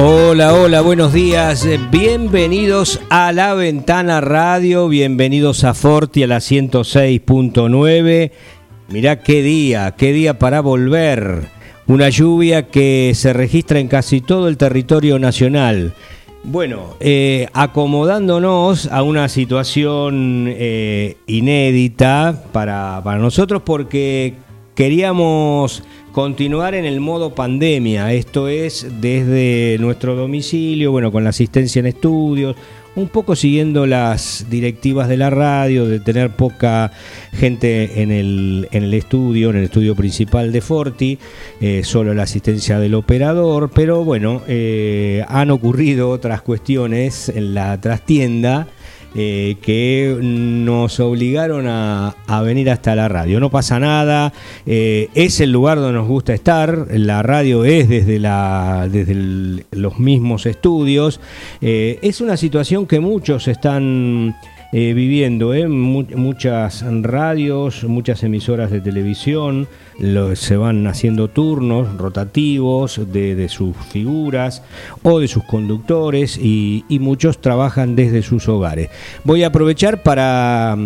Hola, hola, buenos días. Bienvenidos a La Ventana Radio, bienvenidos a Forti a la 106.9. Mirá qué día, qué día para volver. Una lluvia que se registra en casi todo el territorio nacional. Bueno, eh, acomodándonos a una situación eh, inédita para, para nosotros porque queríamos continuar en el modo pandemia, esto es desde nuestro domicilio, bueno, con la asistencia en estudios, un poco siguiendo las directivas de la radio, de tener poca gente en el, en el estudio, en el estudio principal de Forti, eh, solo la asistencia del operador, pero bueno, eh, han ocurrido otras cuestiones en la trastienda. Eh, que nos obligaron a, venir hasta la radio. No pasa nada, es el lugar donde nos gusta estar, la radio es desde, los mismos estudios, es una situación que muchos están eh, viviendo. ¿eh? muchas radios, muchas emisoras de televisión se van haciendo turnos rotativos de, sus figuras o de sus conductores y, muchos trabajan desde sus hogares. Voy a aprovechar para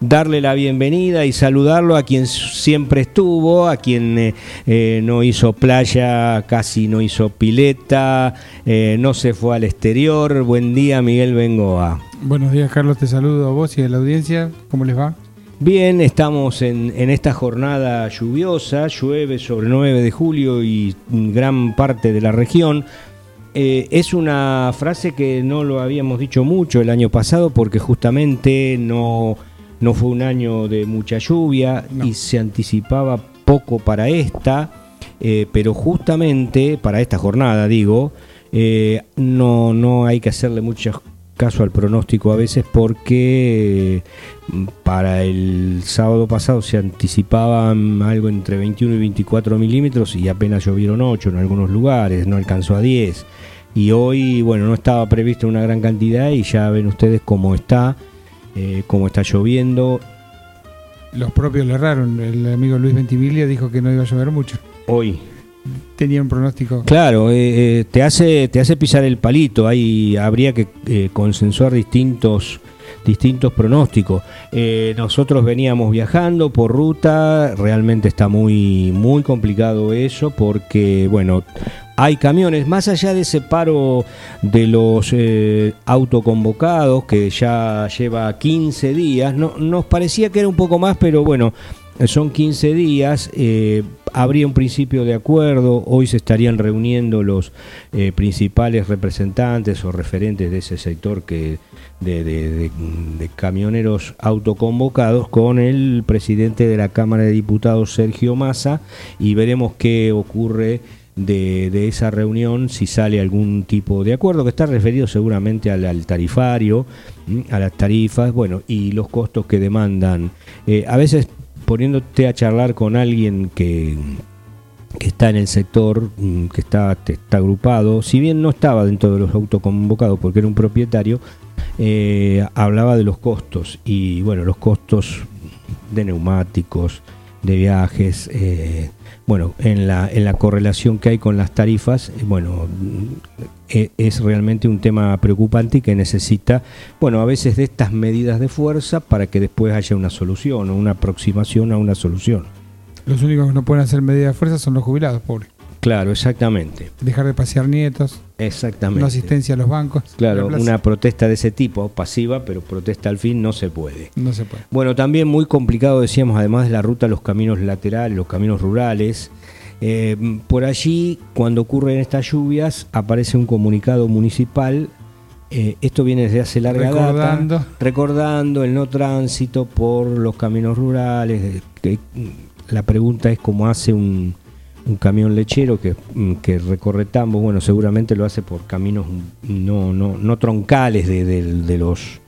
darle la bienvenida y saludarlo a quien siempre estuvo, a quien eh, no hizo playa, casi no hizo pileta, no se fue al exterior. Buen día, Miguel Bengoa. Buenos días, Carlos. Te saludo a vos y a la audiencia. ¿Cómo les va? Bien, estamos en, esta jornada lluviosa. Llueve sobre el 9 de julio y gran parte de la región. Eh, es una frase que no lo habíamos dicho mucho el año pasado porque justamente no, no fue un año de mucha lluvia y se anticipaba poco para esta, eh, pero justamente para esta jornada, digo, eh, no, no hay que hacerle muchas caso al pronóstico a veces porque mm, para el sábado pasado se anticipaban algo entre 21 y 24 milímetros y apenas llovieron 8 en algunos lugares, no alcanzó a 10. Y hoy, bueno, no estaba previsto una gran cantidad y ya ven ustedes cómo está, eh, cómo está lloviendo. Los propios le erraron, el amigo Luis Ventimiglia dijo que no iba a llover mucho. Hoy, tenía un pronóstico. Claro, eh, eh, te, hace, te hace pisar el palito, ahí habría que eh, consensuar distintos distintos pronósticos. nosotros veníamos viajando por ruta, realmente está muy, muy complicado eso porque, bueno, hay camiones, más allá de ese paro de los autoconvocados que ya lleva 15 días, no, nos parecía que era un poco más, pero bueno, son 15 días, eh, habría un principio de acuerdo, hoy se estarían reuniendo los eh, principales representantes o referentes de ese sector que de, camioneros autoconvocados con el presidente de la Cámara de Diputados, Sergio Massa, y veremos qué ocurre de, esa reunión, si sale algún tipo de acuerdo, que está referido seguramente al, tarifario, a las tarifas, bueno, y los costos que demandan. Eh, a veces poniéndote a charlar con alguien que, está en el sector, que está, está agrupado, si bien no estaba dentro de los autoconvocados porque era un propietario, eh, hablaba de los costos y bueno, los costos de neumáticos, de viajes, eh, bueno, en la, en la correlación que hay con las tarifas, eh, bueno, e, es realmente un tema preocupante y que necesita, bueno, a veces de estas medidas de fuerza para que después haya una solución o una aproximación a una solución. Los únicos que no pueden hacer medidas de fuerza son los jubilados, pobre. Claro, exactamente. Dejar de pasear nietos. Exactamente. No asistencia a los bancos. Claro, una protesta de ese tipo, pasiva, pero protesta al fin no se puede. No se puede. Bueno, también muy complicado, decíamos, además de la ruta, los caminos laterales, los caminos rurales. Eh, por allí, cuando ocurren estas lluvias, aparece un comunicado municipal. Eh, esto viene desde hace larga recordando. data, recordando el no tránsito por los caminos rurales, que la pregunta es cómo hace un, un camión lechero que, mm, que recorre tambos, bueno, seguramente lo hace por caminos no, no, no troncales de, de- de los...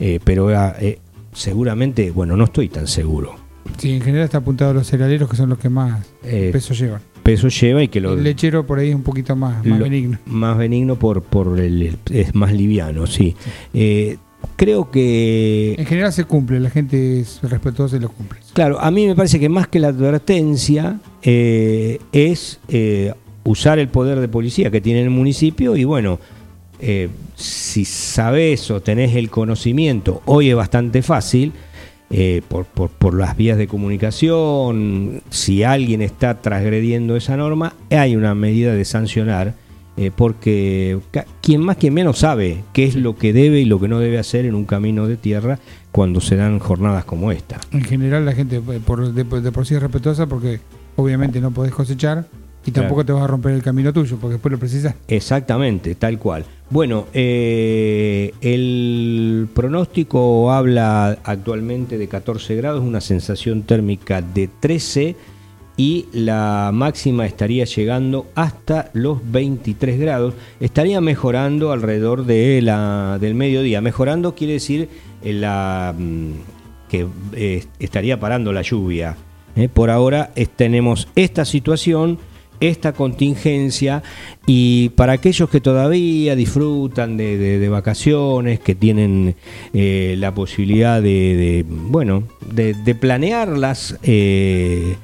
eh, pero ah, eh, seguramente, bueno, no estoy tan seguro. Sí, en general está apuntado a los cerealeros que son los que más Eh, peso llevan. peso lleva y que lo... El lechero por ahí es un poquito más, más Lo- benigno. Más benigno por, por el, es más liviano, sí. Eh, creo que En general se cumple, la gente es respetuosa y lo cumple. Claro, a mí me parece que más que la advertencia eh, es eh, usar el poder de policía que tiene el municipio y bueno, eh, si sabes o tenés el conocimiento, hoy es bastante fácil, por, por- por las vías de comunicación, si alguien está transgrediendo esa norma, hay una medida de sancionar. porque quien más quien menos sabe qué es lo que debe y lo que no debe hacer en un camino de tierra cuando se dan jornadas como esta. En general la gente por, de, de por sí es respetuosa porque obviamente no podés cosechar y tampoco Claro. te vas a romper el camino tuyo porque después lo precisas. Exactamente, tal cual. Bueno, eh, el pronóstico habla actualmente de 14 grados, una sensación térmica de 13 y la máxima estaría llegando hasta los 23 grados. Estaría mejorando alrededor de la, del mediodía. Mejorando quiere decir eh, la, mm, que eh, estaría parando la lluvia. ¿Eh? Por ahora tenemos esta situación esta contingencia y para aquellos que todavía disfrutan de, vacaciones, que tienen eh, la posibilidad de, bueno, de, planearlas, eh,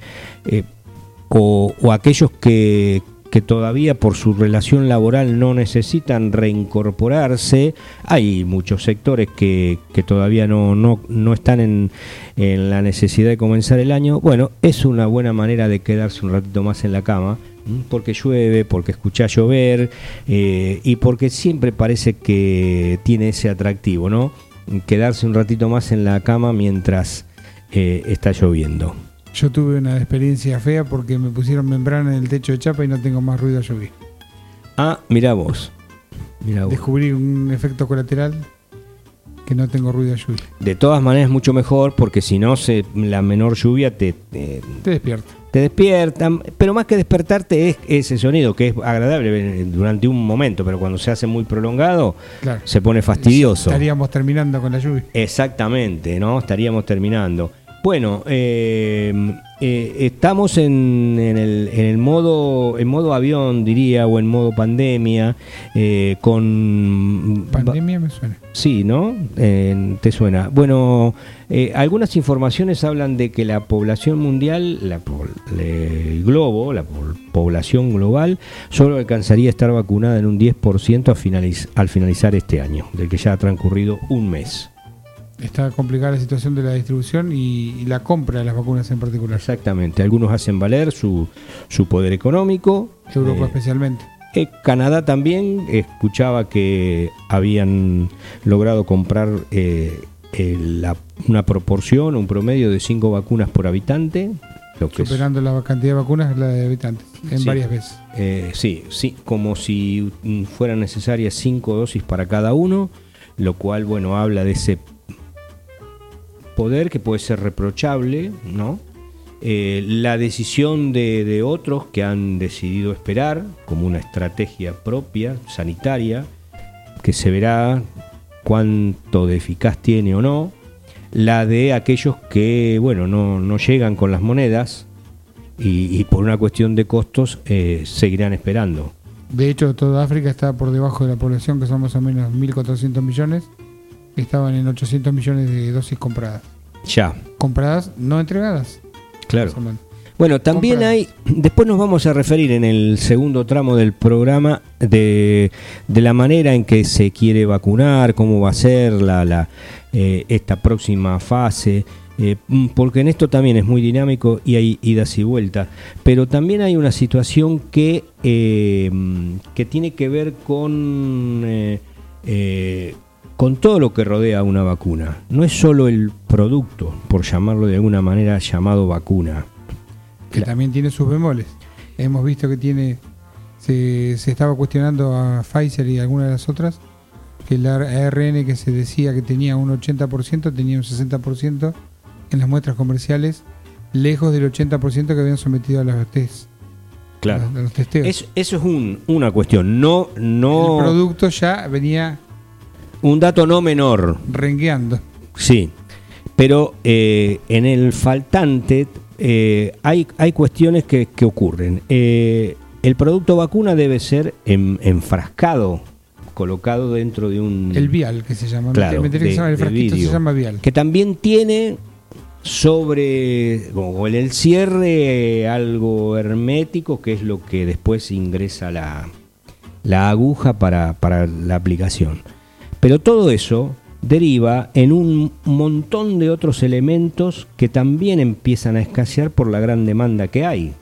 o aquellos que, que todavía por su relación laboral no necesitan reincorporarse, hay muchos sectores que, que todavía no, no, no están en, en la necesidad de comenzar el año. Bueno, es una buena manera de quedarse un ratito más en la cama, porque llueve, porque escucha llover eh, y porque siempre parece que tiene ese atractivo, ¿no? Quedarse un ratito más en la cama mientras eh, está lloviendo. Yo tuve una experiencia fea porque me pusieron membrana en el techo de chapa y no tengo más ruido a lluvia. Ah, mira vos. Mirá vos. Descubrí un efecto colateral que no tengo ruido a lluvia. De todas maneras, mucho mejor porque si no, se, la menor lluvia te, te, Te despierta. te despierta. Pero más que despertarte es ese sonido que es agradable durante un momento, pero cuando se hace muy prolongado Claro. se pone fastidioso. Estaríamos terminando con la lluvia. Exactamente, ¿no? Estaríamos terminando. Bueno, eh, eh, estamos en, en el, en el modo en modo avión, diría, o en modo pandemia, eh, con Pandemia me suena. Sí, ¿no? ¿Te suena? Bueno, eh, algunas informaciones hablan de que la población mundial, la el globo, la po- población global, solo alcanzaría a estar vacunada en un 10% a finaliz- al finalizar este año, del que ya ha transcurrido un mes. Está complicada la situación de la distribución y, y la compra de las vacunas en particular. Exactamente, algunos hacen valer su, su poder económico. Europa Eh, especialmente. Eh, Canadá también escuchaba que habían logrado comprar eh, la- una proporción, un promedio de cinco vacunas por habitante. Lo que es- Superando la cantidad de vacunas la de habitantes en Sí. varias veces. eh, sí, sí, como si fueran necesarias cinco dosis para cada uno, lo cual, bueno, habla de ese poder que puede ser reprochable, ¿no? Eh, la decisión de, otros que han decidido esperar como una estrategia propia, sanitaria, que se verá cuánto de eficaz tiene o no. La de aquellos que, bueno, no, no llegan con las monedas y, y por una cuestión de costos eh, seguirán esperando. De hecho, toda África está por debajo de la población, que son más o menos 1.400 millones. Estaban en 800 millones de dosis compradas. Ya, Compradas, no entregadas. claro. Bueno, también hay, después nos vamos a referir en el segundo tramo del programa de, de la manera en que se quiere vacunar, cómo va a ser la, la, eh, esta próxima fase, eh, mm, porque en esto también es muy dinámico y hay idas y vueltas, pero también hay una situación que, eh, mm, que tiene que ver con... eh, con todo lo que rodea una vacuna. No es solo el producto, por llamarlo de alguna manera, llamado vacuna. Que también tiene sus bemoles. Hemos visto que tiene. Se, se estaba cuestionando a Pfizer y algunas de las otras. Que el ARN que se decía que tenía un 80%, tenía un 60% en las muestras comerciales lejos del 80% que habían sometido a los test. Claro. a los testeos. Es- eso es un- una cuestión. No, no. El producto ya venía Un dato no menor. rengueando. Sí. Pero eh, en el faltante eh, hay, hay cuestiones que, que ocurren. Eh, el producto vacuna debe ser en- enfrascado, colocado dentro de un. El vial que se llama. Claro, Me que de- el frasquito se llama vial. que también tiene sobre o en el cierre algo hermético que es lo que después ingresa la, la aguja para, para la aplicación. Pero todo eso deriva en un montón de otros elementos que también empiezan a escasear por la gran demanda que hay.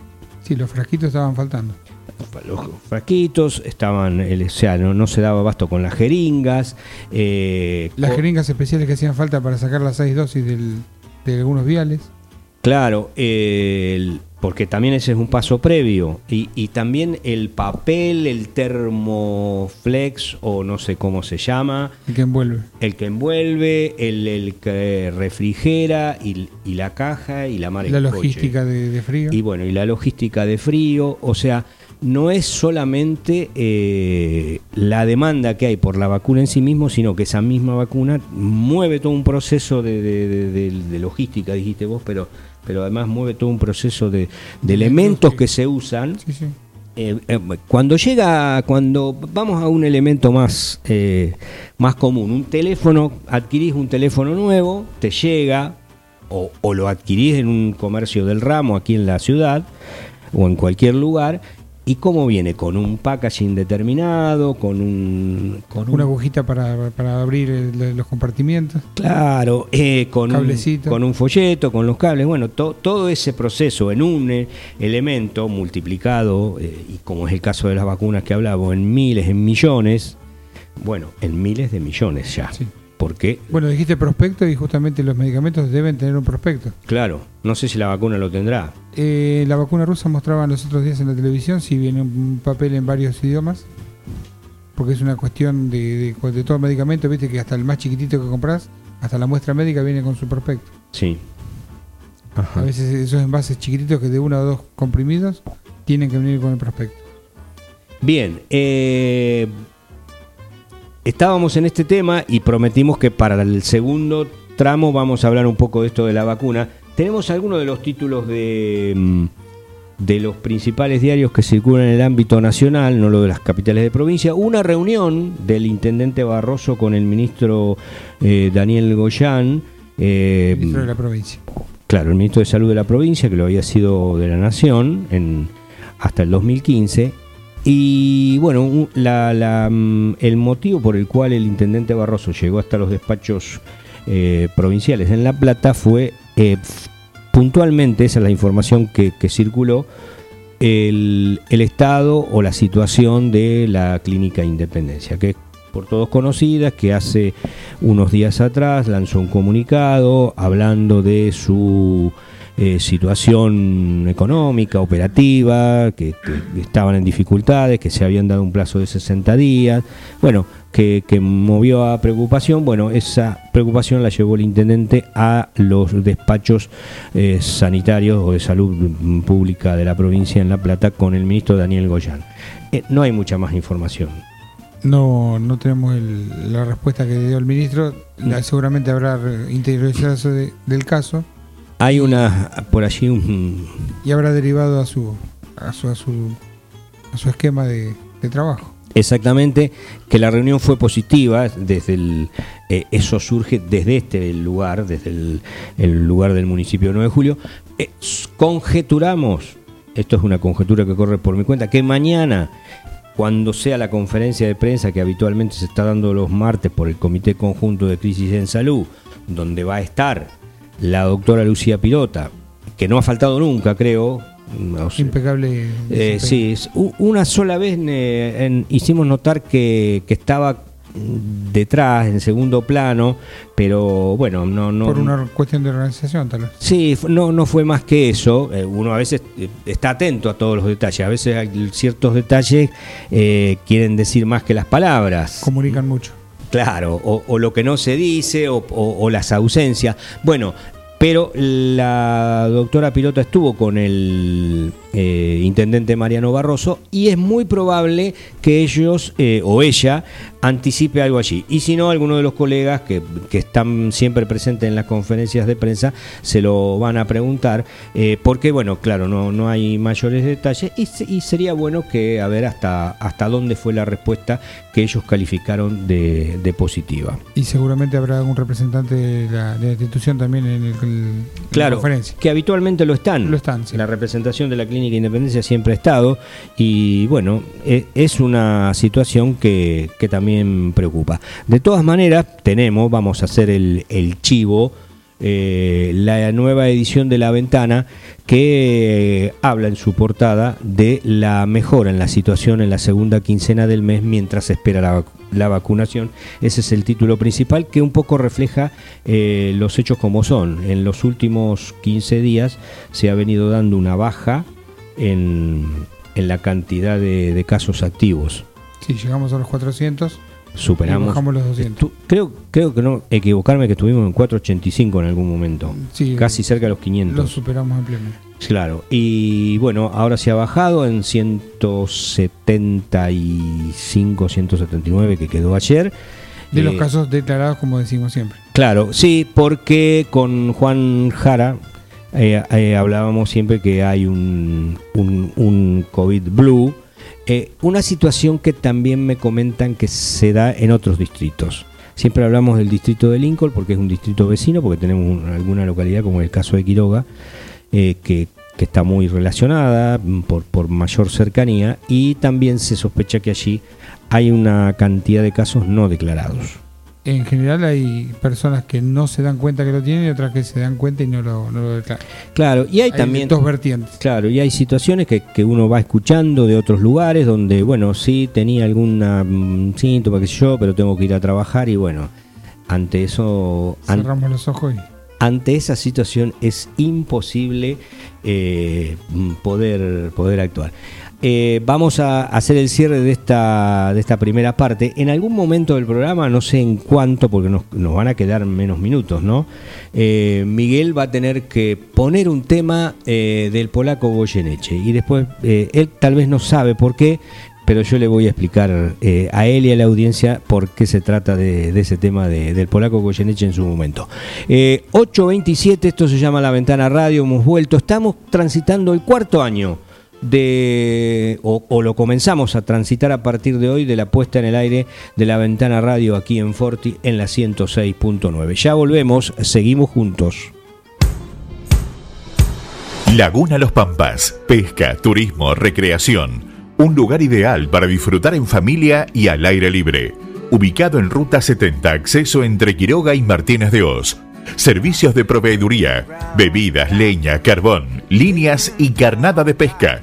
Sí, los frasquitos estaban faltando. Los frasquitos estaban, o sea, no, no se daba abasto con las jeringas. eh, Las jeringas especiales que hacían falta para sacar las seis dosis del- de algunos viales. Claro, el- porque también ese es un paso previo. Y, y también el papel, el termoflex o no sé cómo se llama, El que envuelve. el que envuelve, el, el que refrigera y, y la caja y la mar La logística de, de frío. Y bueno, y la logística de frío, o sea, no es solamente eh, la demanda que hay por la vacuna en sí mismo, sino que esa misma vacuna mueve todo un proceso de, de- de- de- de logística, dijiste vos, pero, pero además mueve todo un proceso de, de elementos que se usan. Sí, sí. Eh, eh, cuando llega, cuando vamos a un elemento más, eh, más común, un teléfono, adquirís un teléfono nuevo, te llega, o, o lo adquirís en un comercio del ramo aquí en la ciudad, o en cualquier lugar, y cómo viene, con un packaging determinado, con un... Con un- Una agujita para, para abrir el- los compartimientos. Claro, eh, con, un, Cablecito. con un folleto, con los cables, bueno, to- todo ese proceso en un eh, elemento multiplicado, eh, y como es el caso de las vacunas que hablamos, en miles, en millones, bueno, en miles de millones ya. Sí. Porque, Bueno, dijiste prospecto y justamente los medicamentos deben tener un prospecto. claro, no sé si la vacuna lo tendrá. Eh, la vacuna rusa mostraban los otros días en la televisión si viene un papel en varios idiomas. Porque es una cuestión de, de, de todo medicamento, viste que hasta el más chiquitito que compras, hasta la muestra médica viene con su prospecto. Sí. A veces esos envases chiquititos que de uno o dos comprimidos tienen que venir con el prospecto. Bien, eh, estábamos en este tema y prometimos que para el segundo tramo vamos a hablar un poco de esto de la vacuna. Tenemos algunos de los títulos de, mm, de los principales diarios que circulan en el ámbito nacional, no lo de las capitales de provincia. Una reunión del intendente Barroso con el ministro eh, Daniel Goyán. eh, Ministro de la provincia. Claro, el ministro de Salud de la provincia, que lo había sido de la Nación en, hasta el 2015. Y bueno, mm, el motivo por el cual el intendente Barroso llegó hasta los despachos eh, provinciales en La Plata fue eh, puntualmente, esa es la información que, que circuló, el, el estado o la situación de la clínica Independencia, que es por todos conocida, que hace unos días atrás lanzó un comunicado hablando de su eh, situación económica, operativa, que, que estaban en dificultades, que se habían dado un plazo de 60 días, bueno, que, que movió a preocupación, bueno, esa preocupación la llevó el intendente a los despachos eh, sanitarios o de salud mm, pública de la provincia en La Plata con el ministro Daniel Goyán. Eh, no hay mucha más información. No, no tenemos el- la respuesta que dio el ministro. La- seguramente habrá interiorizado de- del caso Hay una, por allí un, y habrá derivado a su a su, a su, a su esquema de, de trabajo. Exactamente, que la reunión fue positiva, desde el, eh, eso surge desde este lugar, desde el, el lugar del municipio de 9 de julio. Eh, conjeturamos, esto es una conjetura que corre por mi cuenta, que mañana, cuando sea la conferencia de prensa que habitualmente se está dando los martes por el Comité Conjunto de Crisis en Salud, donde va a estar la doctora Lucía Pirota, que no ha faltado nunca, creo. no sé, Impecable. eh, sí, una sola vez eh, en- hicimos notar que, que estaba mm, detrás, en segundo plano, pero bueno, no... no Por una cuestión de organización, tal vez. Sí, no, no fue más que eso. Eh, Uno a veces está atento a todos los detalles. A veces hay ciertos detalles eh, quieren decir más que las palabras. Comunican mucho. Claro, o, o lo que no se dice o, o- o las ausencias. Bueno, pero la doctora Pilota estuvo con el eh, intendente Mariano Barroso y es muy probable que ellos eh, o ella anticipe algo allí. Y si no, alguno de los colegas que, están siempre presentes en las conferencias de prensa se lo van a preguntar, eh, porque bueno, claro, no, no hay mayores detalles y, sería bueno que a ver hasta, hasta dónde fue la respuesta que ellos calificaron de, positiva. Y seguramente habrá algún representante de la, institución también en, el, claro, la conferencia. Que habitualmente lo están. Lo están, La representación de la Clínica Independencia siempre ha estado y bueno, e, es una situación que, también preocupa. De todas maneras, tenemos, vamos a hacer el, el chivo, eh, la nueva edición de La Ventana que eh, habla en su portada de la mejora en la situación en la segunda quincena del mes mientras espera la, vacunación. Ese es el título principal que un poco refleja eh, los hechos como son. En los últimos 15 días se ha venido dando una baja en, la cantidad de, de casos activos. Sí, llegamos a los 400 superamos. los 200. creo, creo que no equivocarme que estuvimos en 485 en algún momento. casi cerca de los 500. Lo superamos ampliamente. Claro, y bueno, ahora se ha bajado en 175, 179 que quedó ayer. De los eh, casos declarados, como decimos siempre. Claro, sí, porque con Juan Jara eh, eh, hablábamos siempre que hay un, un, un COVID blue eh, una situación que también me comentan que se da en otros distritos. Siempre hablamos del distrito de Lincoln porque es un distrito vecino, porque tenemos alguna localidad como el caso de Quiroga, eh, que, está muy relacionada por, por mayor cercanía y también se sospecha que allí hay una cantidad de casos no declarados en general hay personas que no se dan cuenta que lo tienen y otras que se dan cuenta y no lo, no declaran. Claro, y hay, también dos vertientes. Claro, y hay situaciones que, que, uno va escuchando de otros lugares donde, bueno, sí tenía alguna mm, síntoma, qué sé yo, pero tengo que ir a trabajar y bueno, ante eso... Cerramos los ojos y... Ante esa situación es imposible eh, poder, poder actuar. Eh, vamos a hacer el cierre de esta, de esta primera parte. En algún momento del programa, no sé en cuánto, porque nos, van a quedar menos minutos, ¿no? Eh, Miguel va a tener que poner un tema eh, del polaco Goyeneche. Y después, él tal vez no sabe por qué, pero yo le voy a explicar a él y a la audiencia por qué se trata de, ese tema del polaco Goyeneche en su momento. 8.27, esto se llama La Ventana Radio, hemos vuelto, estamos transitando el cuarto año de, o, lo comenzamos a transitar a partir de hoy de la puesta en el aire de la ventana radio aquí en Forti en la 106.9. Ya volvemos, seguimos juntos. Laguna Los Pampas, pesca, turismo, recreación. Un lugar ideal para disfrutar en familia y al aire libre. Ubicado en Ruta 70, acceso entre Quiroga y Martínez de Oz servicios de proveeduría, bebidas, leña, carbón, líneas y carnada de pesca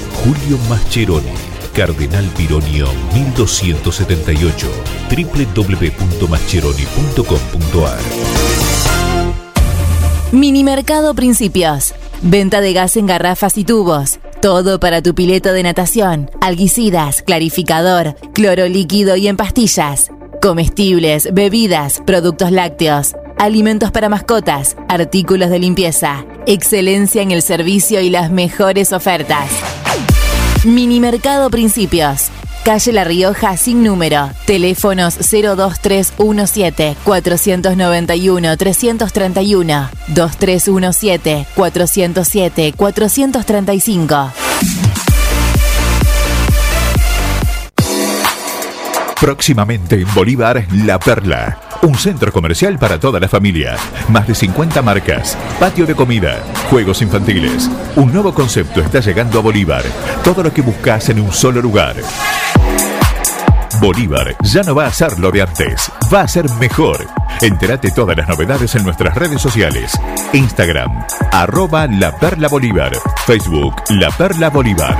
Julio Mascheroni, Cardenal Pironio 1278, www.mascheroni.com.ar. Mini Mercado Principios. Venta de gas en garrafas y tubos Todo para tu pileto de natación, alguicidas, clarificador, cloro líquido y en pastillas. Comestibles, bebidas, productos lácteos, alimentos para mascotas, artículos de limpieza. Excelencia en el servicio y las mejores ofertas. Minimercado Principios. Calle La Rioja sin número. Teléfonos 02317 491 331 2317 407 435. Próximamente en Bolívar, La Perla. Un centro comercial para toda la familia. Más de 50 marcas. Patio de comida. Juegos infantiles. Un nuevo concepto está llegando a Bolívar. Todo lo que buscas en un solo lugar. Bolívar ya no va a ser lo de antes, va a ser mejor. Entérate todas las novedades en nuestras redes sociales. Instagram, arroba La Perla Bolívar. Facebook, La Perla Bolívar.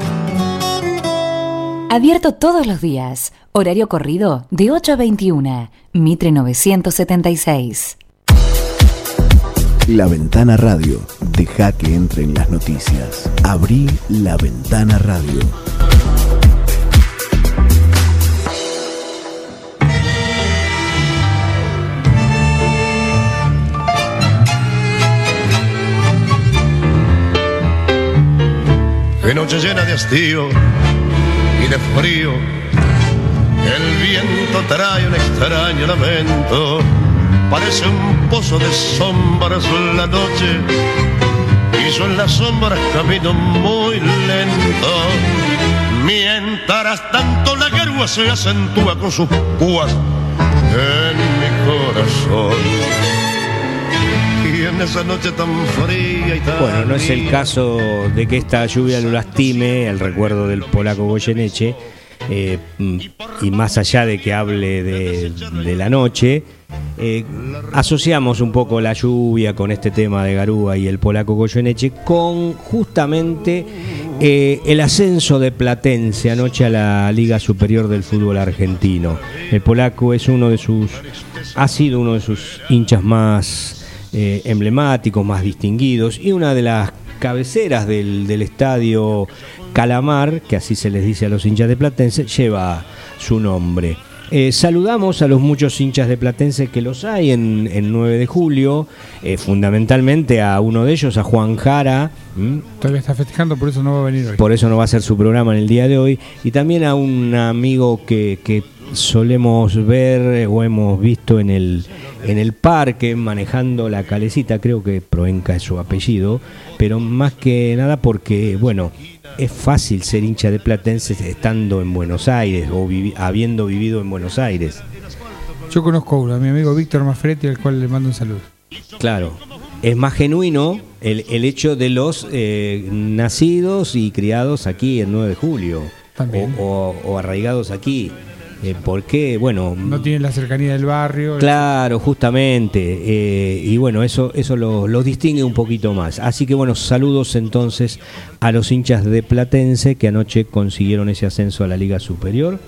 Abierto todos los días. Horario corrido de 8 a 21. Mitre 976. La Ventana Radio. Deja que entren las noticias. Abrí La Ventana Radio. Qué noche llena de hastío y de frío. El viento trae un extraño lamento. Parece un pozo de sombras en la noche. Y yo en las sombras camino muy lento. Mientras tanto la garúa se acentúa con sus púas en mi corazón. En esa noche tan fría y tan Bueno, no es el caso de que esta lluvia lo lastime, el recuerdo del polaco Goyeneche, eh, y más allá de que hable de, de la noche, eh, asociamos un poco la lluvia con este tema de Garúa y el polaco Goyeneche con justamente eh, el ascenso de Platense anoche a la Liga Superior del Fútbol Argentino. El polaco es uno de sus, ha sido uno de sus hinchas más eh, emblemáticos, más distinguidos y una de las cabeceras del, del estadio Calamar, que así se les dice a los hinchas de Platense, lleva su nombre. Eh, saludamos a los muchos hinchas de Platense que los hay en, en 9 de julio, eh, fundamentalmente a uno de ellos, a Juan Jara. Todavía está festejando, por eso no va a venir hoy. por eso no va a ser su programa en el día de hoy, y también a un amigo que, que solemos ver eh, o hemos visto en el, en el parque manejando la calecita, creo que Proenca es su apellido, pero más que nada porque, bueno, es fácil ser hincha de Platense estando en Buenos Aires o vivi- habiendo vivido en Buenos Aires. Yo conozco a uno, a mi amigo Víctor Mafretti, al cual le mando un saludo. Claro, es más genuino el, el hecho de los eh, nacidos y criados aquí el 9 de julio También. o, o- o arraigados aquí. Eh, porque, bueno, No tiene la cercanía del barrio. claro, justamente, eh, y bueno, eso, eso lo- los distingue un poquito más. Así que bueno, saludos entonces a los hinchas de Platense que anoche consiguieron ese ascenso a la Liga Superior.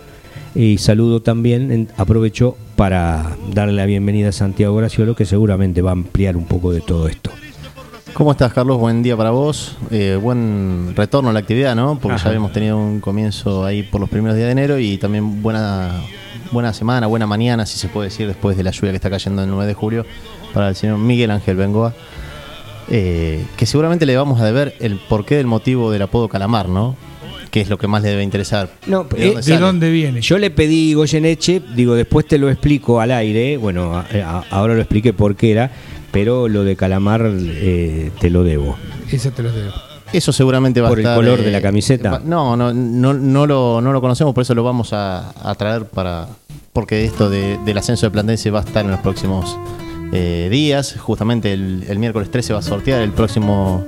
Y saludo también, en- aprovecho para darle la bienvenida a Santiago Graciolo, que seguramente va a ampliar un poco de todo esto. ¿Cómo estás, Carlos? Buen día para vos. Eh, buen retorno a la actividad, ¿no? Porque Ajá. ya habíamos tenido un comienzo ahí por los primeros días de enero y también buena, buena semana, buena mañana, si se puede decir, después de la lluvia que está cayendo el 9 de julio, para el señor Miguel Ángel Bengoa. eh, que seguramente le vamos a deber el porqué del motivo del apodo Calamar, ¿no? Que es lo que más le debe interesar. No, ¿De eh, dónde ¿De dónde viene? Yo le pedí Goyeneche, digo, después te lo explico al aire, bueno, a- a- ahora lo expliqué por qué era, pero lo de Calamar eh, te lo debo. Esa te los debo. Eso seguramente va ¿Por a el estar. color de la camiseta? No, no, no, no, lo, no lo conocemos, por eso lo vamos a, a traer para. Porque esto de- del ascenso de Platense va a estar en los próximos eh, días. Justamente el, el miércoles 13 va a sortear el próximo.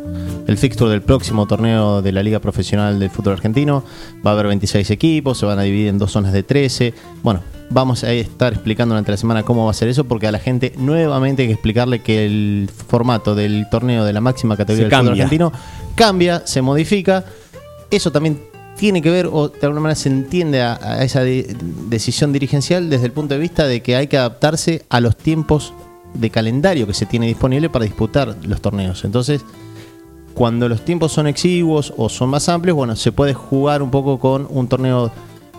El fixture del próximo torneo de la Liga Profesional del Fútbol Argentino. Va a haber 26 equipos, se van a dividir en dos zonas de 13. Bueno, vamos a estar explicando durante la semana cómo va a ser eso, porque a la gente nuevamente hay que explicarle que el formato del torneo de la máxima categoría Se del fútbol cambia. argentino cambia, se modifica. Eso también tiene que ver, o de alguna manera se entiende a, a esa de- decisión dirigencial desde el punto de vista de que hay que adaptarse a los tiempos de calendario que se tiene disponible para disputar los torneos. Entonces, cuando los tiempos son exiguos o son más amplios, bueno, se puede jugar un poco con un torneo.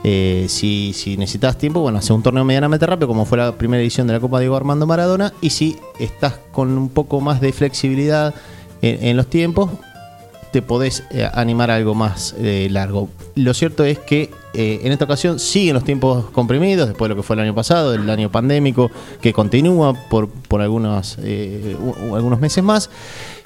eh, si, si necesitas tiempo, bueno, hacer un torneo medianamente rápido, como fue la primera edición de la Copa Diego Armando Maradona. Y si estás con un poco más de flexibilidad en los tiempos, podés eh, animar algo más eh, largo. Lo cierto es que eh, en esta ocasión siguen los tiempos comprimidos, después de lo que fue el año pasado, el año pandémico, que continúa por, por algunos, algunos meses más.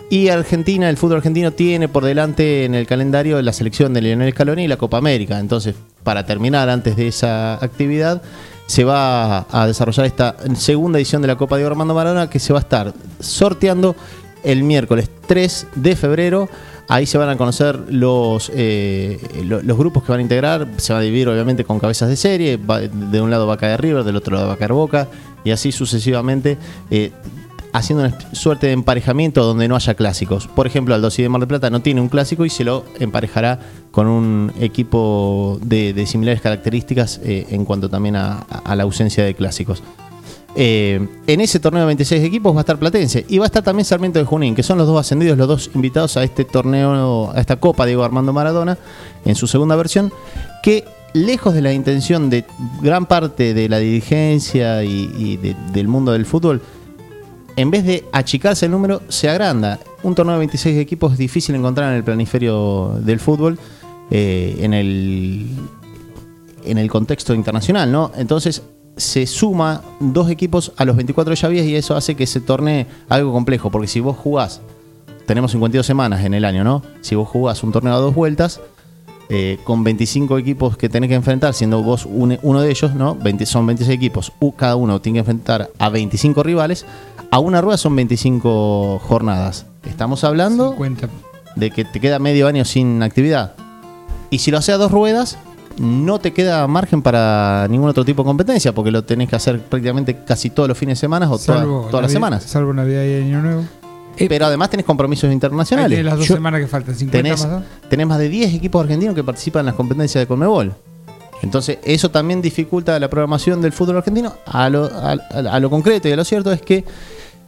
Y Argentina, el fútbol argentino tiene por delante en el calendario la selección de Lionel Scaloni y la Copa América. Entonces, para terminar antes de esa actividad, se va a desarrollar esta segunda edición de la Copa de Armando Maradona que se va a estar sorteando el miércoles 3 de febrero. Ahí se van a conocer los, eh, lo- los grupos que van a integrar. Se va a dividir obviamente con cabezas de serie. De un lado va a caer River, del otro lado va a caer Boca. Y así sucesivamente. eh, haciendo una suerte de emparejamiento donde no haya clásicos. Por ejemplo, Aldo de Mar del Plata no tiene un clásico y se lo emparejará con un equipo de, similares características eh, en cuanto también a la ausencia de clásicos. Eh, en ese torneo de 26 equipos va a estar Platense y va a estar también Sarmiento de Junín, que son los dos ascendidos, los dos invitados a este torneo, a esta Copa Diego Armando Maradona, en su segunda versión, que lejos de la intención de gran parte de la dirigencia y, y de- del mundo del fútbol, en vez de achicarse el número, se agranda. Un torneo de 26 equipos es difícil encontrar en el planiferio del fútbol, eh, en, el, en el contexto internacional, ¿no? Entonces se suma dos equipos a los 24 de Llavías y eso hace que se torne algo complejo, porque si vos jugás, tenemos 52 semanas en el año, ¿no? Si vos jugás un torneo a dos vueltas, eh, con 25 equipos que tenés que enfrentar, siendo vos un- uno de ellos, ¿no? 20 son 26 equipos, u- cada uno tiene que enfrentar a 25 rivales, a una rueda son 25 jornadas. Estamos hablando 50. de que te queda medio año sin actividad. Y si lo haces a dos ruedas, no te queda margen para ningún otro tipo de competencia, porque lo tenés que hacer prácticamente casi todos los fines de semana o todas- las semanas. Salvo Navidad y Año Nuevo. Pero además tenés compromisos internacionales. tenés las dos Yo- semanas que faltan. 50 tenés, más dos. tenés más de 10 equipos argentinos que participan en las competencias de Conmebol. Entonces, eso también dificulta la programación del fútbol argentino. A lo, a- a- a lo concreto y a lo cierto es que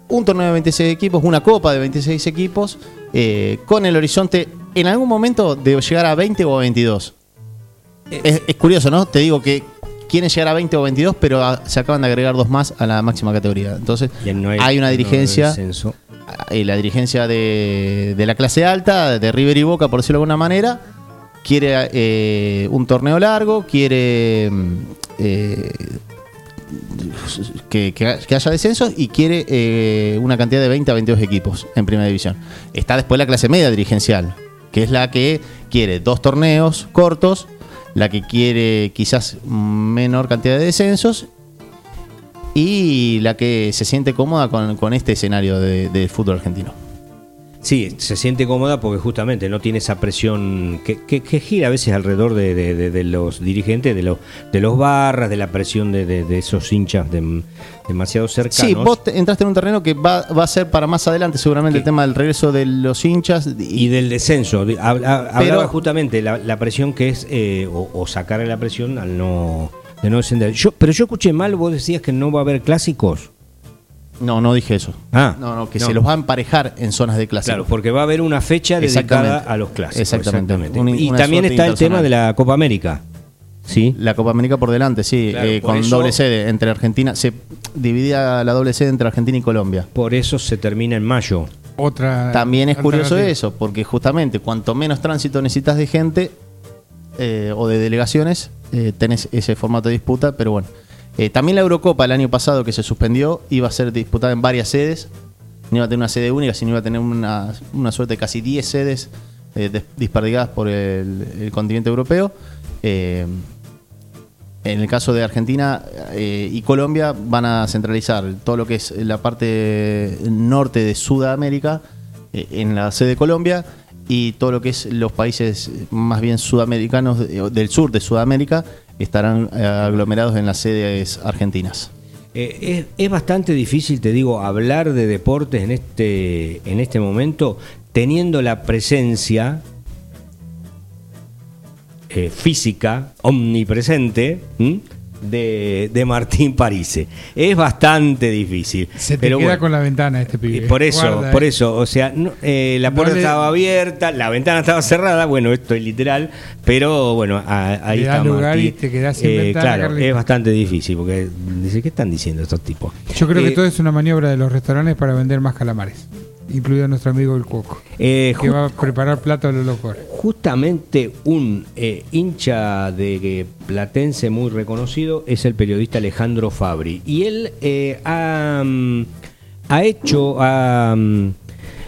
un torneo de 26 equipos, una copa de 26 equipos, eh, con el horizonte en algún momento de llegar a 20 o a 22. Es, es curioso, ¿no? Te digo que quieren llegar a 20 o 22, pero a- se acaban de agregar dos más a la máxima categoría. Entonces, no hay, una dirigencia la dirigencia de, de la clase alta, de River y Boca, por decirlo de alguna manera, quiere eh, un torneo largo, quiere mm, eh, que haya descensos y quiere eh, una cantidad de 20 a 22 equipos en primera división. Está después la clase media dirigencial, que es la que quiere dos torneos cortos, la que quiere quizás menor cantidad de descensos y la que se siente cómoda con, este escenario de fútbol argentino. Sí, se siente cómoda porque justamente no tiene esa presión que, que- que gira a veces alrededor de, de- de- de los dirigentes, de, los de los barras, de la presión de, de- de esos hinchas dem- demasiado cercanos. Sí, vos te- entraste en un terreno que va, va a ser para más adelante seguramente el tema del regreso de los hinchas y del descenso. De- habla- Pero- hablaba justamente la, la presión que es, eh, o, o sacarle la presión al no, de no descender. Yo, pero yo escuché mal, vos decías que no va a haber clásicos. No, no dije eso. Ah, no, no, que no. se los va a emparejar en zonas de clásicos. Claro, porque va a haber una fecha dedicada a los clásicos. Exactamente. Y también está el tema de la Copa América. ¿Sí? La Copa América por delante, sí, Claro, eh, con eso- doble sede entre Argentina. Se dividía la doble sede entre Argentina y Colombia. Por eso se termina en mayo. Otra. También es curioso eso, porque justamente cuanto menos tránsito necesitas de gente eh, o de delegaciones, eh, tenés ese formato de disputa, pero bueno. Eh, también la Eurocopa el año pasado que se suspendió iba a ser disputada en varias sedes, no iba a tener una sede única, sino iba a tener una, una suerte de casi 10 sedes eh, por el, continente europeo. Eh, en el caso de Argentina eh, y Colombia van a centralizar todo lo que es la parte norte de Sudamérica en la sede de Colombia y todo lo que es los países más bien sudamericanos del sur de Sudamérica estarán eh, aglomerados en las sedes argentinas. Eh, es, es bastante difícil, te digo, hablar de deportes en este, en este momento, teniendo la presencia eh, física, omnipresente. De, de Martín Parise. Es bastante difícil. Se te pero queda bueno. con la ventana este Y pibe. por eso, Guarda, por eh. eso, o sea, no, eh, la No puerta le- estaba abierta, la ventana estaba cerrada, bueno, esto es literal, pero bueno, a- ahí Le está lugar Martí. y te quedás sin Eh, ventana, Claro, es bastante difícil, porque dice, ¿qué están diciendo estos tipos? Yo creo Eh, que todo es una maniobra de los restaurantes para vender más calamares, incluido nuestro amigo el Cuoco, eh, que va a preparar plato a lo loco. justamente un eh, hincha de Platense muy reconocido es el periodista Alejandro Fabri. Y él eh, ha, mm, ha hecho, ha, mm,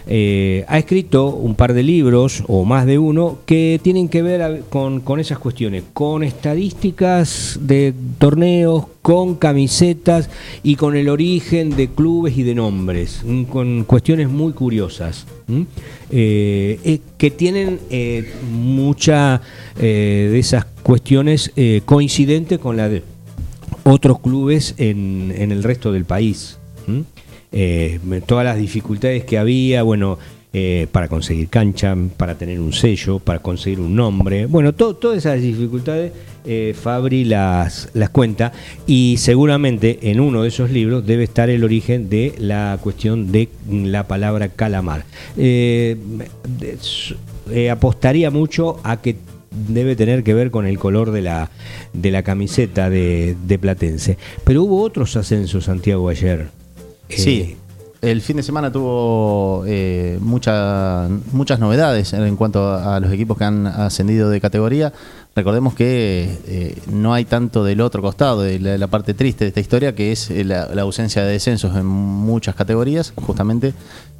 eh, ha escrito un par de libros, o más de uno, que tienen que ver con, con esas cuestiones, con estadísticas de torneos, con camisetas y con el origen de clubes y de nombres, mm, con cuestiones muy curiosas. Eh, eh, que tienen eh, mucha de esas cuestiones eh, coincidente con la de otros clubes en, en el resto del país. Eh, todas las dificultades que había, bueno, eh, para conseguir cancha, para tener un sello, para conseguir un nombre, bueno, to- todas esas dificultades eh, Fabri las, las cuenta y seguramente en uno de esos libros debe estar el origen de la cuestión de la palabra calamar. Apostaría mucho a que debe tener que ver con el color de la, de la camiseta de Platense. Pero hubo otros ascensos, Santiago, ayer. Eh, Sí, el fin de semana tuvo eh, mucha- muchas novedades en cuanto a, los equipos que han ascendido de categoría. Recordemos que eh, no hay tanto del otro costado, de la, parte triste de esta historia, que es eh, la, ausencia de descensos en muchas categorías, justamente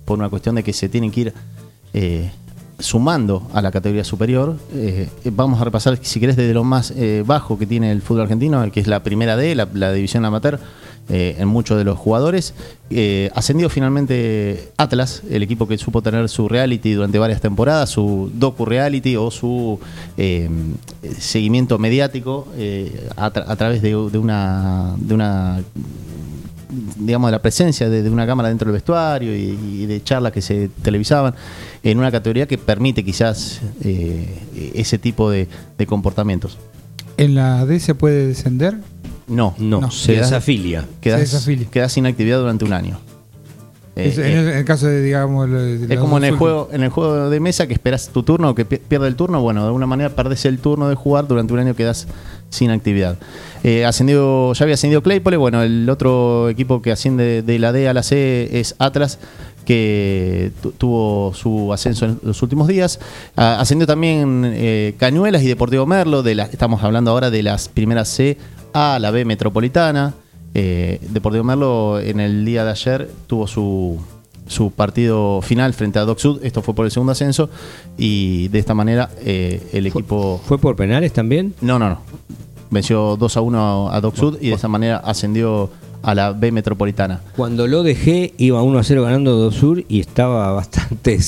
por una cuestión de que se tienen que ir eh, sumando a la categoría superior. Eh, vamos a repasar, si querés, desde lo más eh, bajo que tiene el fútbol argentino, que es la primera D, la división amateur, eh, en muchos de los jugadores. Eh, ascendió finalmente Atlas, el equipo que supo tener su reality durante varias temporadas, su docu-reality o su eh, seguimiento mediático a, tra- a través de, una... De una digamos, de la presencia de, una cámara dentro del vestuario y, de charlas que se televisaban en una categoría que permite quizás ese tipo de, de comportamientos. ¿En la D se puede descender? No, No, No, se quedás- desafilia. quedas, Se desafilia. quedás sin actividad durante un año. Eh, Es- en, eh, el, en el caso de, digamos, lo de- de es como en el juego en el juego de mesa que esperas tu turno o que pi- pierde el turno, bueno, de alguna manera perdés el turno de jugar durante un año quedas sin actividad. Eh, ascendió, ya había ascendido Claypole, bueno, el otro equipo que asciende de la D a la C es Atlas que tu- tuvo su ascenso en los últimos días. Ah, ascendió también eh, Cañuelas y Deportivo Merlo, de la, estamos hablando ahora de las primeras C a la B metropolitana. Eh, Deportivo Merlo en el día de ayer tuvo su, su partido final frente a Doc Sud. Esto fue por el segundo ascenso. Y de esta manera eh, el equipo. ¿Fue por penales también? No, no, no. Venció 2 a 1 a Doc Sud y de esta manera ascendió a la B metropolitana. Cuando lo dejé, iba 1 a 0 ganando 2 Sur y estaba bastante,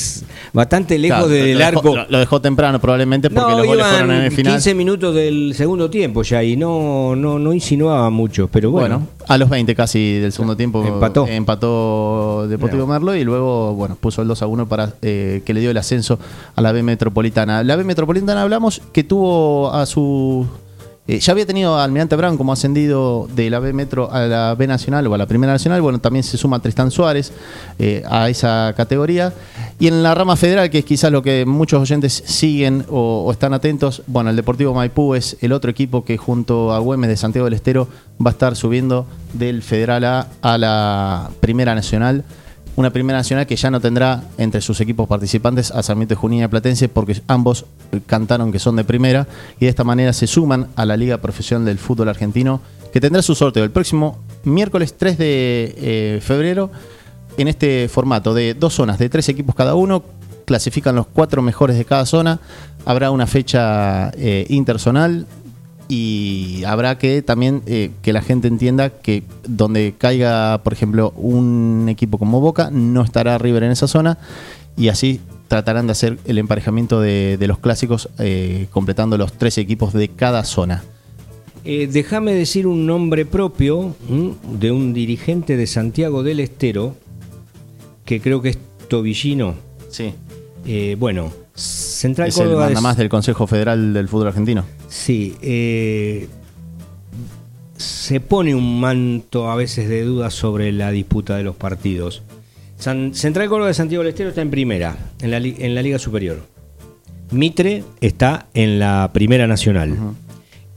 bastante lejos Claro, del lo arco. Lo, lo dejó temprano probablemente porque no, los goles fueron en el final. 15 minutos del segundo tiempo ya y no, no, no insinuaba mucho, pero bueno. Bueno, a los 20 casi del segundo tiempo Empató. empató Deportivo Mirá. Merlo y luego bueno puso el 2 a 1 para eh, que le dio el ascenso a la B Metropolitana. La B Metropolitana hablamos que tuvo a su eh, ya había tenido a Almirante Brown como ascendido de la B Metro a la B Nacional o a la Primera Nacional. Bueno, también se suma Tristán Suárez eh, a esa categoría. Y en la rama federal, que es quizás lo que muchos oyentes siguen o, o están atentos, bueno, el Deportivo Maipú es el otro equipo que junto a Güemes de Santiago del Estero va a estar subiendo del Federal A a la Primera Nacional Una primera nacional que ya no tendrá entre sus equipos participantes a Sarmiento de Junín y Platense porque ambos cantaron que son de primera y de esta manera se suman a la Liga Profesional del Fútbol Argentino que tendrá su sorteo el próximo miércoles 3 de eh, febrero en este formato de dos zonas de tres equipos cada uno. Clasifican los cuatro mejores de cada zona. Habrá una fecha eh, interzonal y habrá que también eh, que la gente entienda que donde caiga, por ejemplo, un equipo como Boca, no estará River en esa zona y así tratarán de hacer el emparejamiento de, de los clásicos eh, completando los tres equipos de cada zona. Eh, Déjame decir un nombre propio ¿m? de un dirigente de Santiago del Estero, que creo que es Tobillino. Sí. Eh, bueno, Central Es el manda más del Consejo Federal del Fútbol Argentino. Sí, eh, se pone un manto a veces de dudas sobre la disputa de los partidos. San- Central Córdoba de Santiago del Estero está en primera, en la, en la Liga Superior. Mitre está en la Primera Nacional.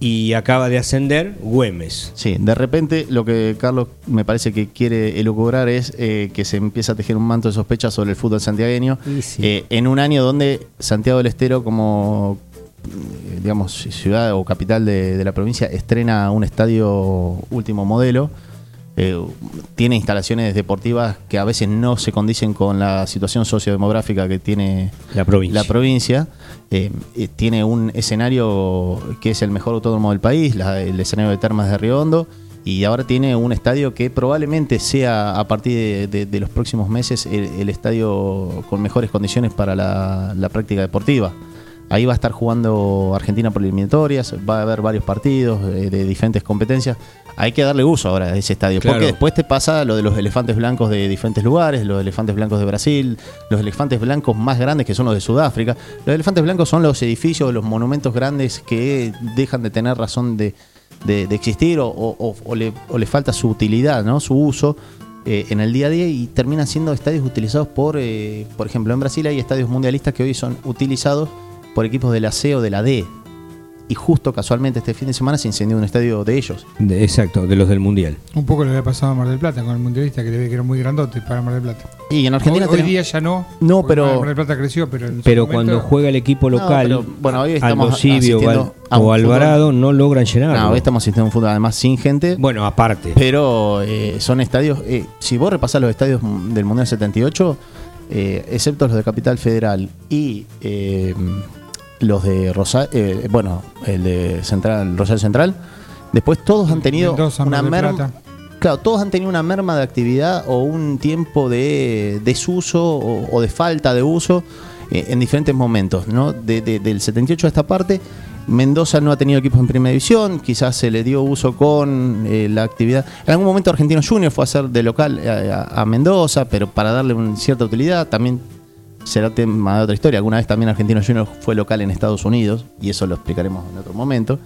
Y acaba de ascender Güemes. Sí, de repente lo que Carlos me parece que quiere elucubrar es eh, que se empieza a tejer un manto de sospecha sobre el fútbol santiagueño sí. eh, en un año donde Santiago del Estero como digamos ciudad o capital de, de la provincia estrena un estadio último modelo eh, tiene instalaciones deportivas que a veces no se condicen con la situación sociodemográfica que tiene La provincia. la provincia eh, eh, tiene un escenario que es el mejor autódromo del país, la- el escenario de Termas de Riondo, y ahora tiene un estadio que probablemente sea a partir de, de- de los próximos meses el, el estadio con mejores condiciones para la, la práctica deportiva. Ahí va a estar jugando Argentina por eliminatorias, va a haber varios partidos eh, de diferentes competencias. Hay que darle uso ahora a ese estadio, Claro. porque después te pasa lo de los elefantes blancos de diferentes lugares, los elefantes blancos de Brasil, los elefantes blancos más grandes que son los de Sudáfrica. Los elefantes blancos son los edificios, los monumentos grandes que dejan de tener razón de, de- de existir o, o- o le, o le falta su utilidad, ¿no? su uso eh, en el día a día y terminan siendo estadios utilizados por, eh, por ejemplo, en Brasil hay estadios mundialistas que hoy son utilizados por equipos de la C o de la D. Y justo casualmente este fin de semana se incendió un estadio de ellos. De- exacto, de los del Mundial. Un poco lo que ha pasado a Mar del Plata con el mundialista, que, debe- que era muy grandote para Mar del Plata. Y en Argentina hoy, día ya no. No, pero- Mar del Plata creció, pero. en su Pero momento- cuando juega el equipo No, local, pero, bueno, hoy estamos Aldo a un o Alvarado no logran llenar. No, hoy estamos asistiendo a un fútbol además sin gente. Bueno, aparte. Pero eh, son estadios. eh, si vos repasás los estadios del Mundial 78, eh, excepto los de Capital Federal y eh, los de Rosario, bueno, el de Central, Rosario Central, después todos han tenido Mendoza, una merma. Claro, todos han tenido una merma de actividad o un tiempo de desuso o, o de falta de uso eh, en diferentes momentos, ¿no? De- de- del 78 a esta parte, Mendoza no ha tenido equipos en primera división, quizás se le dio uso con eh, la actividad. En algún momento Argentino Junior fue a hacer de local eh, a, a Mendoza, pero para darle una cierta utilidad, también será tema de otra historia. Alguna vez también Argentino Junior fue local en Estados Unidos, y eso lo explicaremos en otro momento.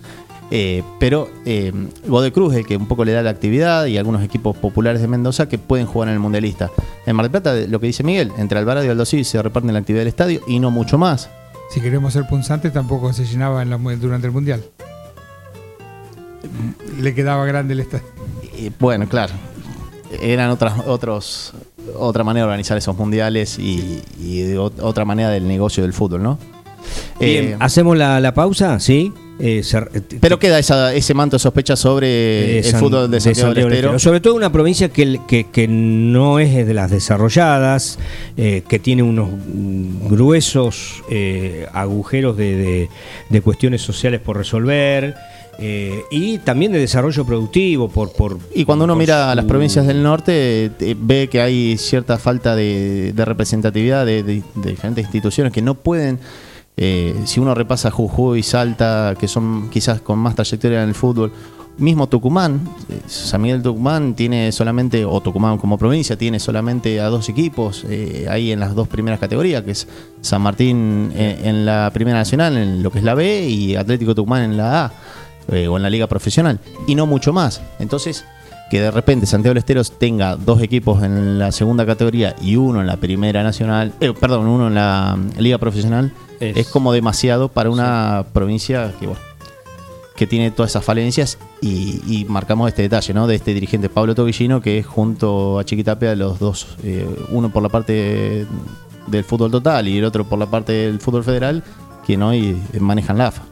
Eh, pero eh, Godoy Cruz es el que un poco le da la actividad y algunos equipos populares de Mendoza que pueden jugar en el Mundialista. En Mar del Plata, lo que dice Miguel, entre Alvarado y Aldo Civi se reparten la actividad del estadio y no mucho más. Si queremos ser punzantes, tampoco se llenaba en la durante el mundial. Le quedaba grande el estadio. Y, bueno, claro, eran otras, otros, otra manera de organizar esos mundiales y, y de ot- otra manera del negocio del fútbol, ¿no? Bien, Eh, ¿hacemos la, la pausa? Sí. Eh, eh, pero queda esa- ese manto de sospecha sobre de el fútbol de Santiago del Estero. Estero. Sobre todo una provincia que, que- que no es de las desarrolladas, eh, que tiene unos gruesos agujeros de, de- de cuestiones sociales por resolver eh, y también de desarrollo productivo. por, por Y cuando uno mira a su- las provincias del norte, eh, ve que hay cierta falta de, de representatividad de, de- de diferentes instituciones que no pueden, eh, si uno repasa Jujuy, Salta, que son quizás con más trayectoria en el fútbol, mismo Tucumán, San Miguel Tucumán tiene solamente, o Tucumán como provincia, tiene solamente a dos equipos eh, ahí en las dos primeras categorías, que es San Martín en la Primera Nacional, en lo que es la B, y Atlético Tucumán en la A eh, o en la liga profesional y no mucho más. Entonces, que de repente Santiago del Estero tenga dos equipos en la segunda categoría y uno en la primera nacional, eh, perdón, uno en la mm, liga profesional, Es- es, como demasiado para una provincia que, bueno, que tiene todas esas falencias y, y marcamos este detalle, ¿no? De este dirigente Pablo Tobillino que junto a Chiquitapia los dos, eh, uno por la parte del fútbol total y el otro por la parte del fútbol federal, quien hoy manejan la AFA.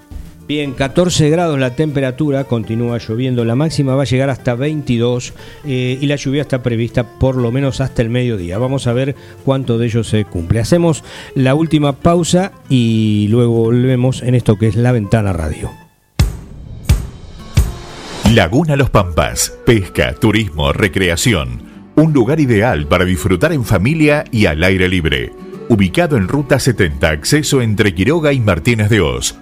Bien, 14 grados la temperatura, continúa lloviendo, la máxima va a llegar hasta 22 eh, y la lluvia está prevista por lo menos hasta el mediodía. Vamos a ver cuánto de ello se cumple. Hacemos la última pausa y luego volvemos en esto que es la ventana radio. Laguna Los Pampas, pesca, turismo, recreación. Un lugar ideal para disfrutar en familia y al aire libre. Ubicado en Ruta 70, acceso entre Quiroga y Martínez de Oz.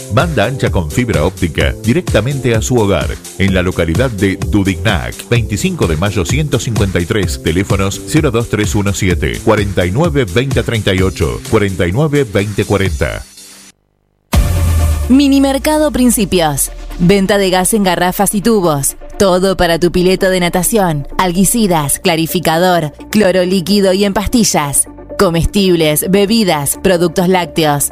Banda ancha con fibra óptica directamente a su hogar, en la localidad de Dudignac, 25 de mayo 153, teléfonos 02317 49 2038, 49 2040. Minimercado Principios. Venta de gas en garrafas y tubos. Todo para tu pileto de natación. Alguicidas, clarificador, cloro líquido y en pastillas. Comestibles, bebidas, productos lácteos.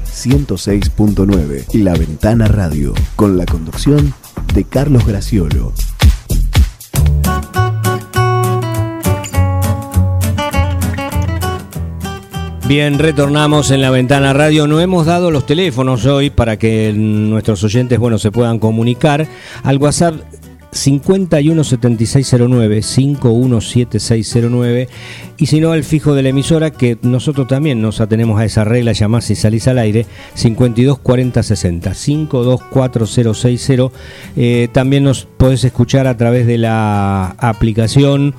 106.9. La Ventana Radio con la conducción de Carlos Graciolo. Bien, retornamos en la ventana radio. No hemos dado los teléfonos hoy para que nuestros oyentes bueno, se puedan comunicar al WhatsApp 517609 517609 y si no al fijo de la emisora que nosotros también nos atenemos a esa regla llamás si salís al aire 524060 524060 eh, también nos podés escuchar a través de la aplicación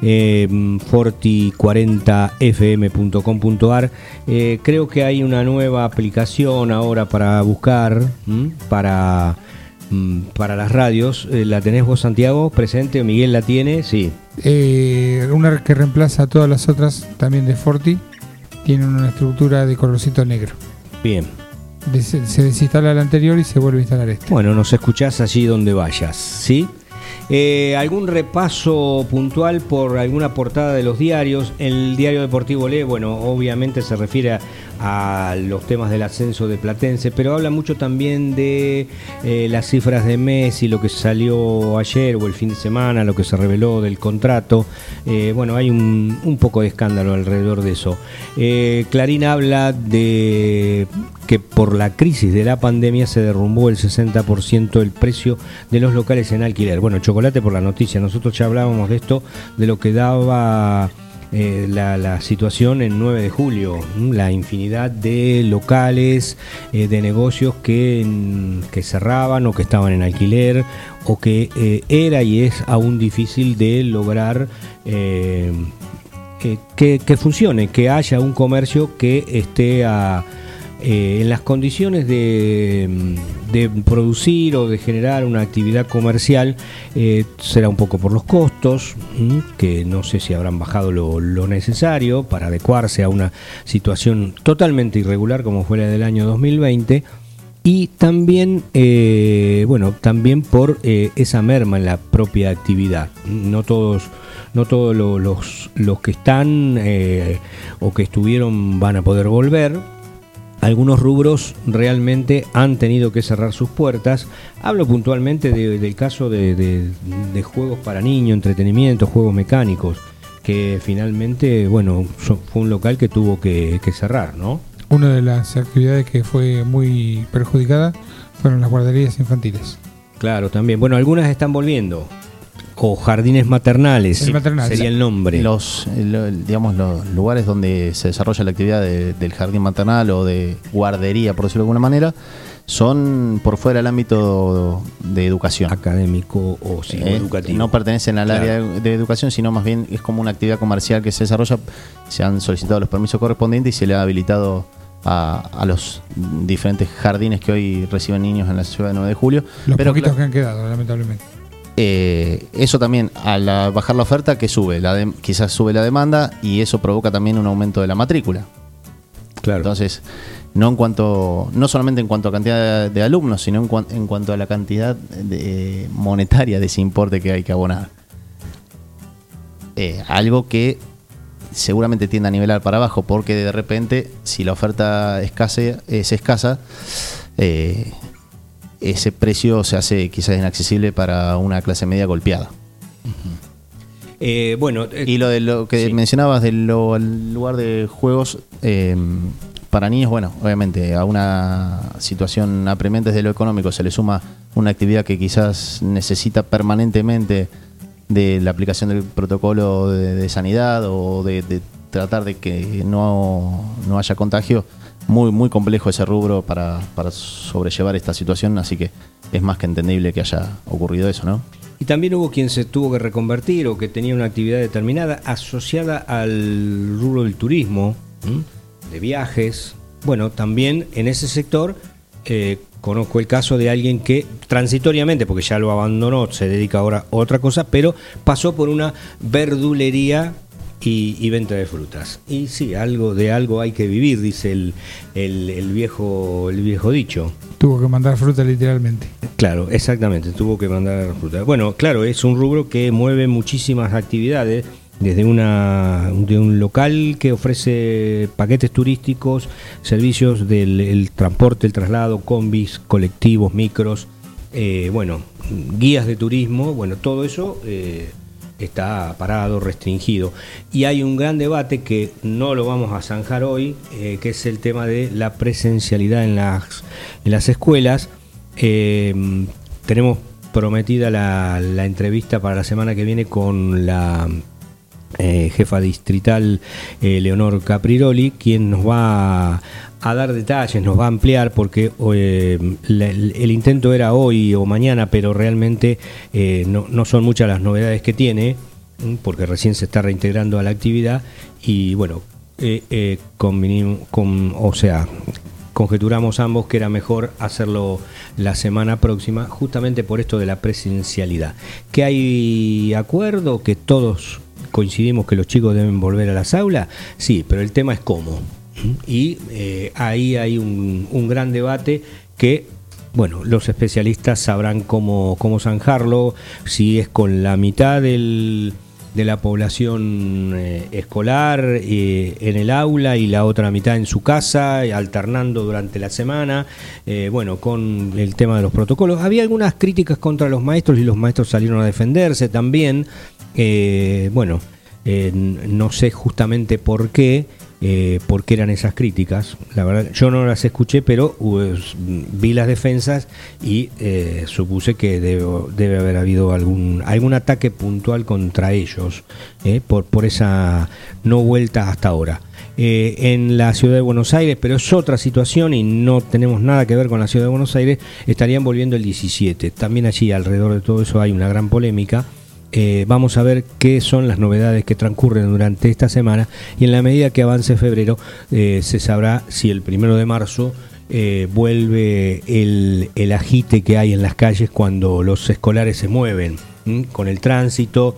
eh, forti40fm.com.ar. Eh, creo que hay una nueva aplicación ahora para buscar, para, para las radios. Eh, ¿La tenés vos, Santiago, presente? ¿Miguel la tiene? Sí. Eh, una que reemplaza a todas las otras, también de Forti, tiene una estructura de colorcito negro. Bien. Des- se desinstala la anterior y se vuelve a instalar este. Bueno, nos escuchás allí donde vayas, ¿sí? Eh, ¿Algún repaso puntual por alguna portada de los diarios? El diario deportivo Le, bueno, obviamente se refiere a, los temas del ascenso de Platense, pero habla mucho también de eh, las cifras de Messi, lo que salió ayer o el fin de semana, lo que se reveló del contrato. Eh, bueno, hay un, un poco de escándalo alrededor de eso. Clarín habla de que por la crisis de la pandemia se derrumbó el 60% el precio de los locales en alquiler. Bueno, chocolate por la noticia, nosotros ya hablábamos de esto, de lo que daba eh, la, situación en 9 de julio, la infinidad de locales, eh, de negocios que, que cerraban o que estaban en alquiler o que eh, era y es aún difícil de lograr que, que funcione, que haya un comercio que esté a eh, en las condiciones de, de, producir o de generar una actividad comercial eh, será un poco por los costos, que no sé si habrán bajado lo, necesario para adecuarse a una situación totalmente irregular como fue la del año 2020 y también eh, bueno también por esa merma en la propia actividad. No todos no todos los, los que están o que estuvieron van a poder volver algunos rubros realmente han tenido que cerrar sus puertas. Hablo puntualmente del caso de, juegos para niños, entretenimiento, juegos mecánicos, que finalmente, bueno, fue un local que tuvo que, que cerrar, ¿no? Una de las actividades que fue muy perjudicada fueron las guarderías infantiles. Claro, también. Bueno, algunas están volviendo o jardines maternales, sería el nombre. Los, digamos, los lugares donde se desarrolla la actividad del jardín maternal o de guardería, por decirlo de alguna manera, son por fuera del ámbito de educación. Académico o eh, educativo. No pertenecen al área de educación, sino más bien es como una actividad comercial que se desarrolla. Se han solicitado los permisos correspondientes y se le ha habilitado a, a, los diferentes jardines que hoy reciben niños en la ciudad de 9 de julio. Los poquitos que han quedado, lamentablemente. Eh, eso también, al bajar la oferta, que sube? La quizás sube la demanda y eso provoca también un aumento de la matrícula. Claro. Entonces, no en cuanto, no solamente en cuanto a cantidad de, alumnos, sino en, cuanto a la cantidad de, monetaria de ese importe que hay que abonar. Eh, algo que seguramente tiende a nivelar para abajo, porque de repente, si la oferta escase, es escasa, eh, ese precio se hace quizás inaccesible para una clase media golpeada. Eh, bueno, eh, y lo de lo que mencionabas del lugar de juegos eh, para niños, bueno, obviamente a una situación apremiante desde lo económico se le suma una actividad que quizás necesita permanentemente de la aplicación del protocolo de, sanidad o de, de, tratar de que no, no haya contagio muy, muy complejo ese rubro para, sobrellevar esta situación, así que es más que entendible que haya ocurrido eso, ¿no? Y también hubo quien se tuvo que reconvertir o que tenía una actividad determinada asociada al rubro del turismo, de viajes. Bueno, también en ese sector eh, conozco el caso de alguien que transitoriamente, porque ya lo abandonó, se dedica ahora a otra cosa, pero pasó por una verdulería y, venta de frutas. Y sí, algo de algo hay que vivir, dice el, el, viejo, el viejo dicho. Tuvo que mandar fruta literalmente. Claro, exactamente, tuvo que mandar fruta. Bueno, claro, es un rubro que mueve muchísimas actividades, desde una, de un local que ofrece paquetes turísticos, servicios del transporte, el traslado, combis, colectivos, micros, eh, bueno, guías de turismo, bueno, todo eso... Eh, está parado, restringido. Y hay un gran debate que no lo vamos a zanjar hoy, eh, que es el tema de la presencialidad en las, en las escuelas. Eh, tenemos prometida la, entrevista para la semana que viene con la eh, jefa distrital Leonor Capriroli, quien nos va a dar detalles, nos va a ampliar porque eh, el, intento era hoy o mañana, pero realmente eh, no, son muchas las novedades que tiene, porque recién se está reintegrando a la actividad y bueno, eh, con, o sea, conjeturamos ambos que era mejor hacerlo la semana próxima, justamente por esto de la presidencialidad. Que hay acuerdo, que todos coincidimos que los chicos deben volver a las aulas, sí, pero el tema es cómo. Y eh, ahí hay un, gran debate que bueno, los especialistas sabrán cómo, cómo zanjarlo, si es con la mitad del, de la población eh, escolar eh, en el aula y la otra mitad en su casa, alternando durante la semana, bueno, con el tema de los protocolos. Había algunas críticas contra los maestros y los maestros salieron a defenderse también. Bueno, no sé justamente por qué eh, por qué eran esas críticas. La verdad, yo no las escuché, pero vi las defensas y eh, supuse que debe, haber habido algún, algún ataque puntual contra ellos eh, por, por esa no vuelta hasta ahora. en la ciudad de Buenos Aires, pero es otra situación y no tenemos nada que ver con la ciudad de Buenos Aires, estarían volviendo el 17. También allí alrededor de todo eso hay una gran polémica Eh, vamos a ver qué son las novedades que transcurren durante esta semana y en la medida que avance febrero eh, se sabrá si el primero de marzo eh, vuelve el, el que hay en las calles cuando los escolares se mueven con el tránsito,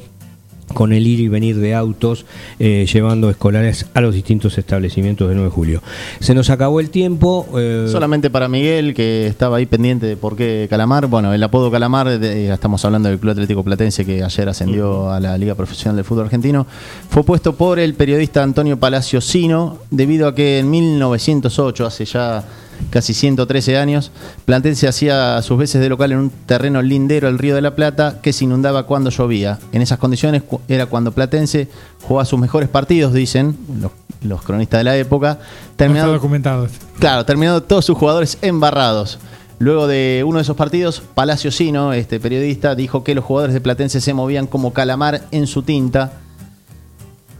con el ir y venir de autos eh, llevando escolares a los distintos establecimientos de 9 de julio. Se nos acabó el tiempo. eh, Solamente para Miguel, que estaba ahí pendiente de por qué Calamar. Bueno, el apodo Calamar, de- estamos hablando del Club Atlético Platense que ayer ascendió a la Liga Profesional del Fútbol Argentino, fue puesto por el periodista Antonio Palacio Sino, debido a que en 1908, hace ya casi 113 años, Platense hacía sus veces de local en un terreno lindero al Río de la Plata que se inundaba cuando llovía. En esas condiciones era cuando Platense jugaba sus mejores partidos, dicen los, los cronistas de la época. No terminando- documentado. Claro, terminando todos sus jugadores embarrados. Luego de uno de esos partidos, Palacio Sino, este periodista, dijo que los jugadores de Platense se movían como calamar en su tinta,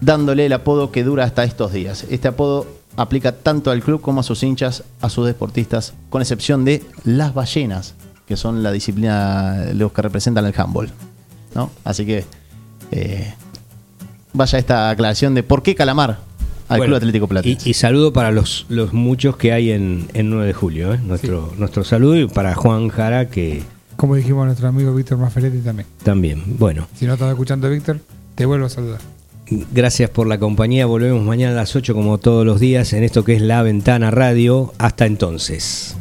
dándole el apodo que dura hasta estos días. Este apodo aplica tanto al club como a sus hinchas, a sus deportistas, con excepción de las ballenas, que son la disciplina, los que representan el handball. ¿no? Así que eh, vaya esta aclaración de por qué calamar al Bueno, Club Atlético Platense. Y, y saludo para los, los muchos que hay en, en 9 de julio. ¿eh? Nuestro, nuestro saludo y para Juan Jara, que Como dijimos a nuestro amigo Víctor Maferetti también. también. Bueno, Si no estás escuchando Víctor, te vuelvo a saludar. Gracias por la compañía. Volvemos mañana a las 8 como todos los días en esto que es La Ventana Radio. Hasta entonces.